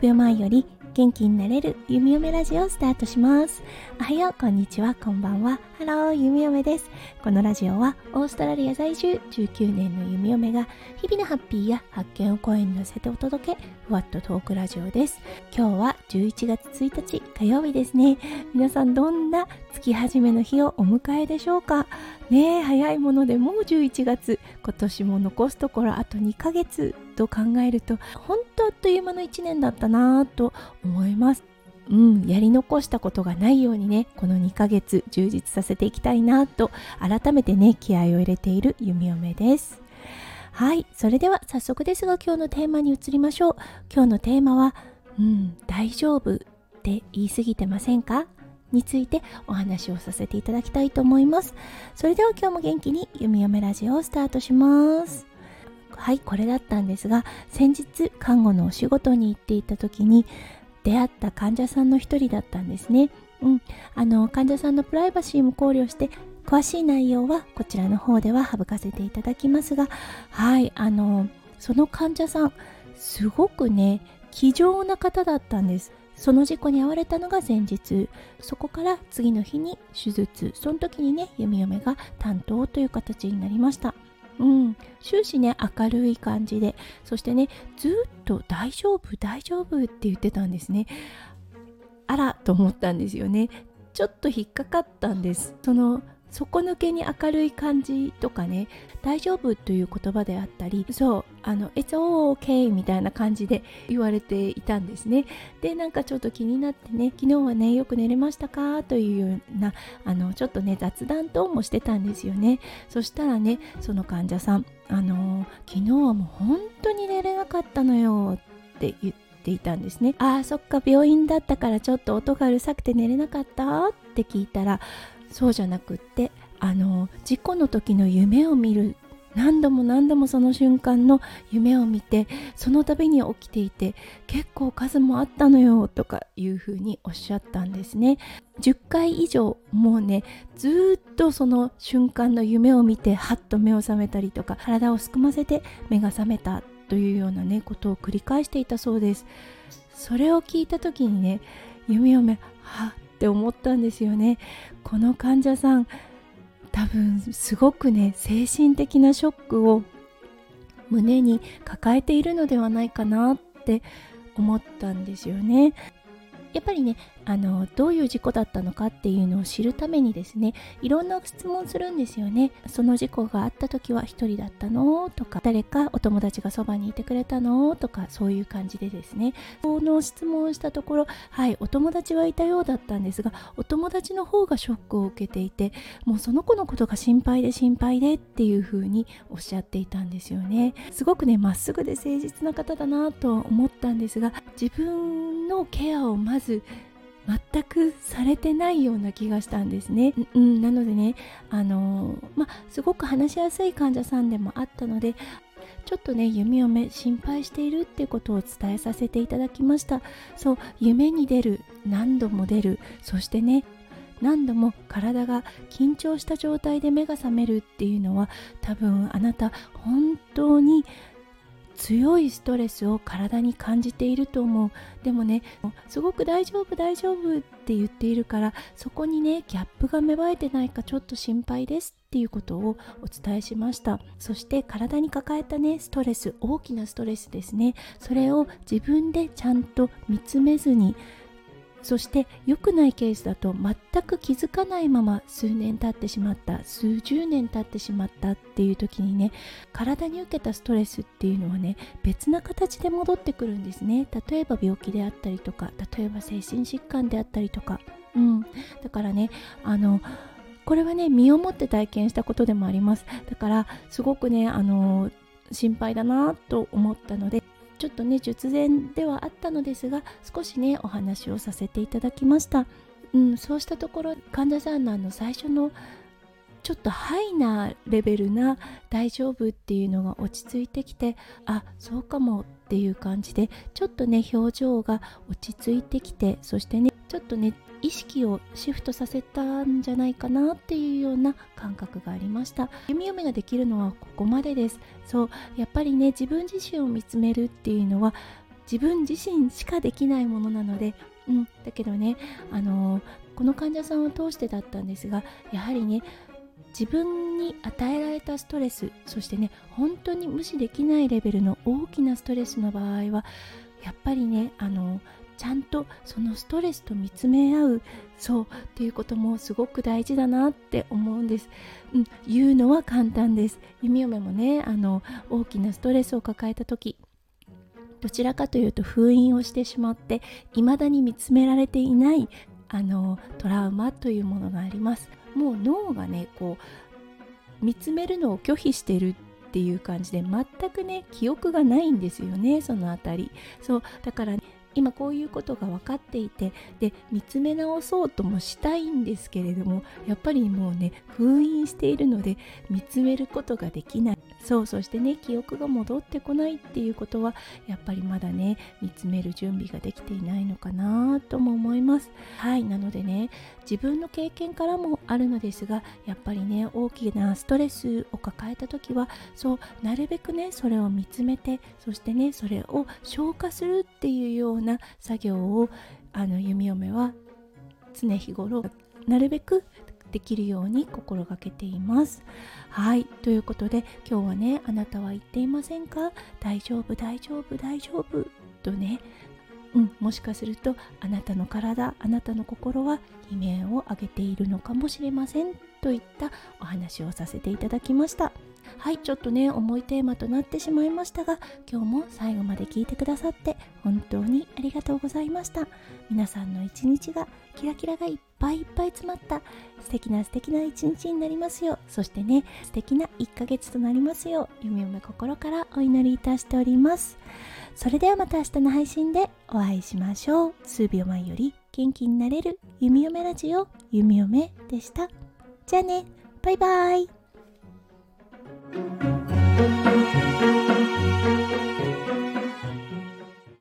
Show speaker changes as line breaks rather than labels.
秒前より元気になれる弓嫁ラジオスタートします。おはようこんにちはこんばんは。ハロー弓嫁です。このラジオはオーストラリア在住19年の弓嫁が日々のハッピーや発見を声に乗せてお届けふわっとトークラジオです。今日は11月1日火曜日ですね。皆さんどんな月始めの日をお迎えでしょうか？ねえ早いものでもう11月。今年も残すところあと2ヶ月。と考えると本当あっという間の1年だったなぁと思います。うん、やり残したことがないようにねこの2ヶ月充実させていきたいなと改めてね気合を入れている弓嫁です。はいそれでは早速ですが今日のテーマに移りましょう。今日のテーマはうん大丈夫って言い過ぎてませんか？についてお話をさせていただきたいと思います。それでは今日も元気に弓嫁ラジオをスタートします。はいこれだったんですが先日看護のお仕事に行っていた時に出会った患者さんの一人だったんですね、うん、あの患者さんのプライバシーも考慮して詳しい内容はこちらの方では省かせていただきますがはいあのその患者さんすごくね気丈な方だったんです。その事故に遭われたのが前日。そこから次の日に手術。その時にね弓嫁が担当という形になりました。うん、終始ね明るい感じで。そしてねずっと大丈夫大丈夫って言ってたんですね。あらと思ったんですよね。ちょっと引っかかったんです。その底抜けに明るい感じとかね大丈夫という言葉であったりそうあの It's all okay みたいな感じで言われていたんですね。でなんかちょっと気になってね昨日はねよく寝れましたか？というようなあのちょっとね雑談等もしてたんですよね。そしたらねその患者さんあの昨日はもう本当に寝れなかったのよって言っていたんですね。ああそっか病院だったからちょっと音がうるさくて寝れなかった？って聞いたらそうじゃなくってあの事故の時の夢を見る何度も何度もその瞬間の夢を見てその度に起きていて結構数もあったのよとかいうふうにおっしゃったんですね。10回以上もうねずっとその瞬間の夢を見てハッと目を覚めたりとか体をすくませて目が覚めたというようなねことを繰り返していたそうです。それを聞いた時にね夢を目はっって思ったんですよね。この患者さん多分すごくね精神的なショックを胸に抱えているのではないかなって思ったんですよね。やっぱりねあのどういう事故だったのかっていうのを知るためにですねいろんな質問するんですよね。その事故があった時は1人だったのとか誰かお友達がそばにいてくれたのとかそういう感じでですね。その質問したところはいお友達はいたようだったんですがお友達の方がショックを受けていてもうその子のことが心配で心配でっていう風におっしゃっていたんですよね。すごくねまっすぐで誠実な方だなと思ったんですが自分のケアをまず全くされてないような気がしたんですね。うん、なのでね、あのー、まあ、すごく話しやすい患者さんでもあったので、ちょっとね、弓嫁心配しているってことを伝えさせていただきました。そう、夢に出る、何度も出る、そしてね、何度も体が緊張した状態で目が覚めるっていうのは多分あなた本当に強いストレスを体に感じていると思う。でもねすごく大丈夫大丈夫って言っているからそこにねギャップが芽生えてないかちょっと心配ですっていうことをお伝えしました。そして体に抱えたねストレス大きなストレスですね。それを自分でちゃんと見つめずにそして良くないケースだと全く気づかないまま数年経ってしまった数十年経ってしまったっていう時にね体に受けたストレスっていうのはね別な形で戻ってくるんですね。例えば病気であったりとか例えば精神疾患であったりとか。うん。だからねあのこれはね身をもって体験したことでもあります。だからすごくねあの心配だなと思ったのでちょっとね術前ではあったのですが少しねお話をさせていただきました、うん、そうしたところ患者さんのあの最初のちょっとハイなレベルな大丈夫っていうのが落ち着いてきてあそうかもっていう感じでちょっとね表情が落ち着いてきてそしてねちょっとね意識をシフトさせたんじゃないかなっていうような感覚がありました。弓嫁ができるのはここまでです。そうやっぱりね自分自身を見つめるっていうのは自分自身しかできないものなので、うん、だけどね、あのー、この患者さんを通してだったんですがやはりね自分に与えられたストレスそしてね本当に無視できないレベルの大きなストレスの場合はやっぱりねあのちゃんとそのストレスと見つめ合うそうっていうこともすごく大事だなって思うんです、うん、言うのは簡単です。弓嫁もねあの大きなストレスを抱えた時どちらかというと封印をしてしまって未だに見つめられていないあのトラウマというものがあります。もう脳がねこう見つめるのを拒否してるっていう感じで全くね記憶がないんですよねそのあたり。そうだから、ね、今こういうことが分かっていてで見つめ直そうともしたいんですけれどもやっぱりもうね封印しているので見つめることができない。そうそしてね記憶が戻ってこないっていうことはやっぱりまだね見つめる準備ができていないのかなとも思います。はいなのでね自分の経験からもあるのですがやっぱりね大きなストレスを抱えた時はそうなるべくねそれを見つめてそしてねそれを消化するっていうようなな作業をあの弓嫁は常日頃なるべくできるように心がけています。はい。ということで今日はねあなたは言っていませんか？大丈夫大丈夫大丈夫。とね。うん、もしかするとあなたの体あなたの心は悲鳴を上げているのかもしれません。といったお話をさせていただきました。はいちょっとね重いテーマとなってしまいましたが今日も最後まで聞いてくださって本当にありがとうございました。皆さんの一日がキラキラがいっぱいいっぱい詰まった素敵な素敵な一日になりますよそしてね素敵な1ヶ月となりますよう。夢夢心からお祈りいたしております。それではまた明日の配信でお会いしましょう。数秒前より元気になれる弓嫁ラジオ弓嫁でした。じゃあねバイバイ。Thank you.